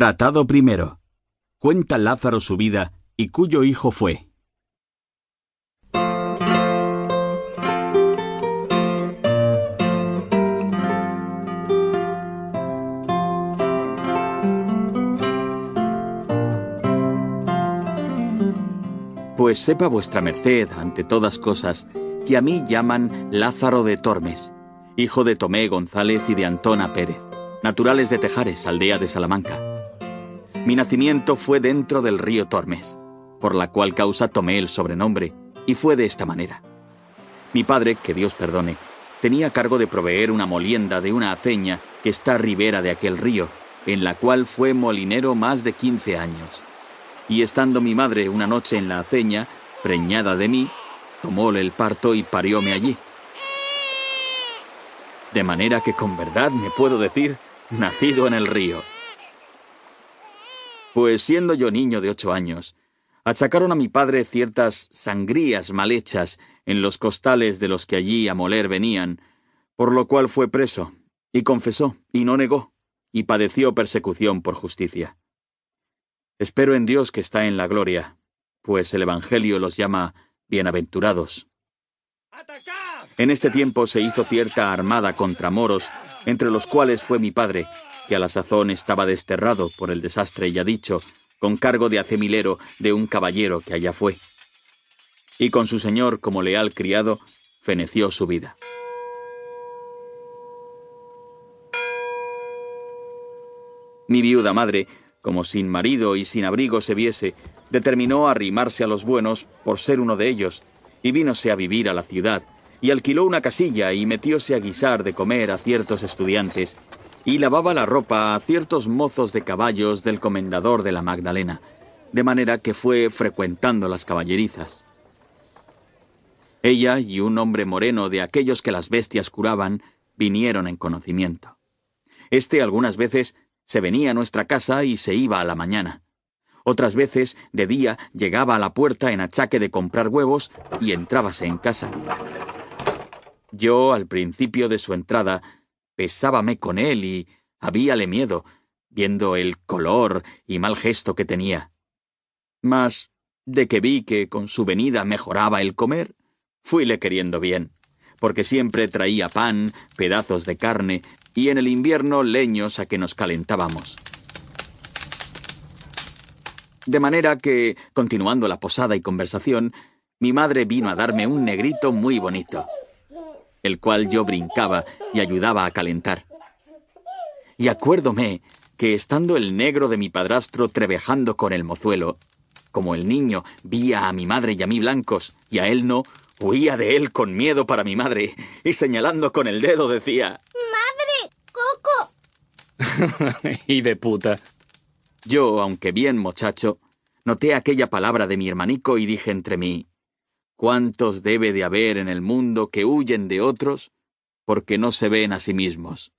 Tratado primero. Cuenta Lázaro su vida y cuyo hijo fue. Pues sepa vuestra merced, ante todas cosas, que a mí llaman Lázaro de Tormes, hijo de Tomé González y de Antona Pérez, naturales de Tejares, aldea de Salamanca. Mi nacimiento fue dentro del río Tormes, por la cual causa tomé el sobrenombre, y fue de esta manera. Mi padre, que Dios perdone, tenía cargo de proveer una molienda de una aceña que está a ribera de aquel río, en la cual fue molinero más de quince años y estando mi madre una noche en la aceña, preñada de mí, tomóle el parto y parióme allí. De manera que con verdad me puedo decir, nacido en el río. Pues siendo yo niño de ocho años, achacaron a mi padre ciertas sangrías mal hechas en los costales de los que allí a moler venían, por lo cual fue preso, y confesó, y no negó, y padeció persecución por justicia. Espero en Dios que está en la gloria, pues el Evangelio los llama bienaventurados. En este tiempo se hizo cierta armada contra moros, entre los cuales fue mi padre, que a la sazón estaba desterrado por el desastre ya dicho, con cargo de acemilero de un caballero que allá fue. Y con su señor como leal criado, feneció su vida. Mi viuda madre como sin marido y sin abrigo se viese, determinó arrimarse a los buenos por ser uno de ellos, y vínose a vivir a la ciudad, y alquiló una casilla y metióse a guisar de comer a ciertos estudiantes, y lavaba la ropa a ciertos mozos de caballos del comendador de la Magdalena, de manera que fue frecuentando las caballerizas. Ella y un hombre moreno de aquellos que las bestias curaban vinieron en conocimiento. Este algunas veces se venía a nuestra casa y se iba a la mañana. Otras veces, de día, llegaba a la puerta en achaque de comprar huevos y entrábase en casa. Yo, al principio de su entrada, pesábame con él y habíale miedo, viendo el color y mal gesto que tenía. Mas, de que vi que con su venida mejoraba el comer, fuile queriendo bien, porque siempre traía pan, pedazos de carne y en el invierno leños a que nos calentábamos. De manera que, continuando la posada y conversación, mi madre vino a darme un negrito muy bonito, el cual yo brincaba y ayudaba a calentar. Y acuérdome que estando el negro de mi padrastro trevejando con el mozuelo, como el niño vía a mi madre y a mí blancos, y a él no, huía de él con miedo para mi madre, y señalando con el dedo decía y de puta. Yo, aunque bien muchacho, noté aquella palabra de mi hermanico y dije entre mí, ¿cuántos debe de haber en el mundo que huyen de otros porque no se ven a sí mismos?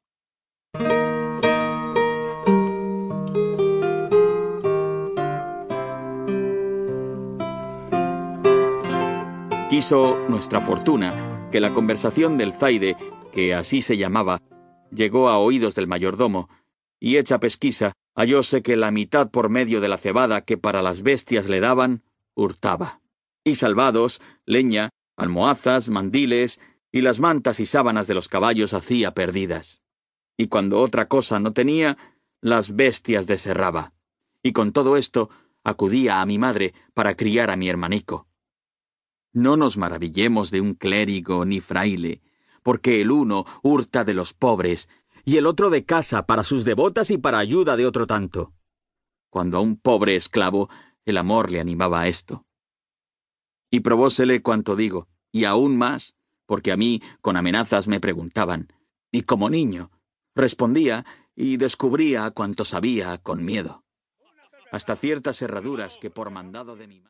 Quiso nuestra fortuna que la conversación del Zaide, que así se llamaba, llegó a oídos del mayordomo, y hecha pesquisa, hallóse que la mitad por medio de la cebada que para las bestias le daban, hurtaba. Y salvados, leña, almohazas, mandiles, y las mantas y sábanas de los caballos hacía perdidas. Y cuando otra cosa no tenía, las bestias deserraba. Y con todo esto, acudía a mi madre para criar a mi hermanico. No nos maravillemos de un clérigo ni fraile, porque el uno hurta de los pobres, y el otro de casa para sus devotas y para ayuda de otro tanto. Cuando a un pobre esclavo el amor le animaba a esto. Y probósele cuanto digo, y aún más, porque a mí con amenazas me preguntaban, y como niño, respondía y descubría cuanto sabía con miedo, hasta ciertas herraduras que por mandado de mi